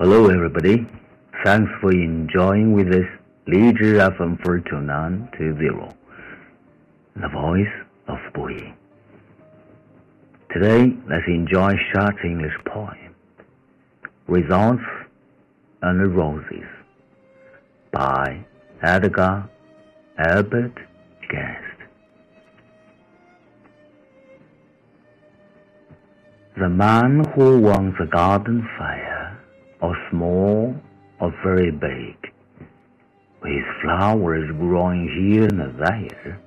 Hello, everybody. Thanks for enjoying with us Leisure FM 42920, the voice of boy. Today, let's enjoy short English poem, Results and Roses, by Edgar Albert Guest. The man who wants a garden fire, or small or very big, with flowers growing here and there,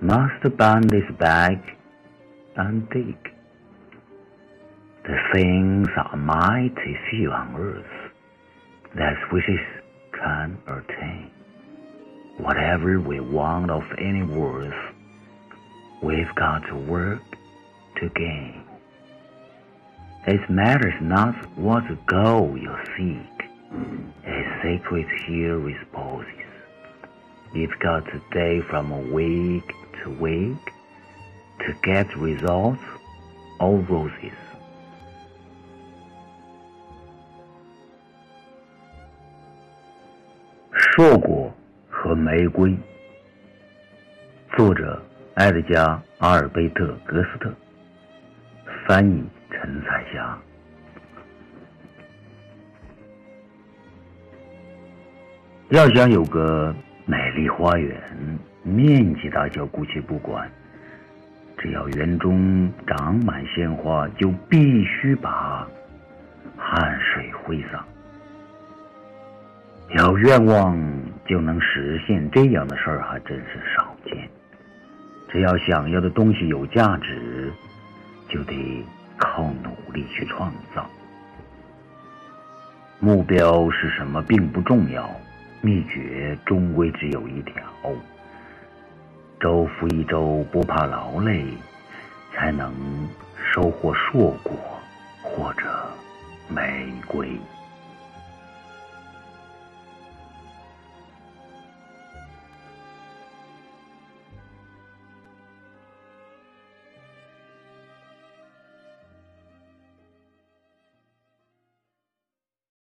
must bend his back and dig. The things are mighty few on earth that wishes can attain. Whatever we want of any worth, we've got to work to gain. It matters not what goal you seek, a secret here reposes. You've got to day from week to week to get results or roses. 硕果和玫瑰，作者埃德加·阿尔贝特·格斯特，翻译 陈彩霞。要想有个美丽花园，面积大小姑且不管，只要园中长满鲜花，就必须把汗水挥洒。有愿望就能实现这样的事儿，还真是少见。只要想要的东西有价值，就得靠努力去创造。目标是什么并不重要，秘诀终归只有一条：周复一周，不怕劳累，才能收获硕果或者玫瑰。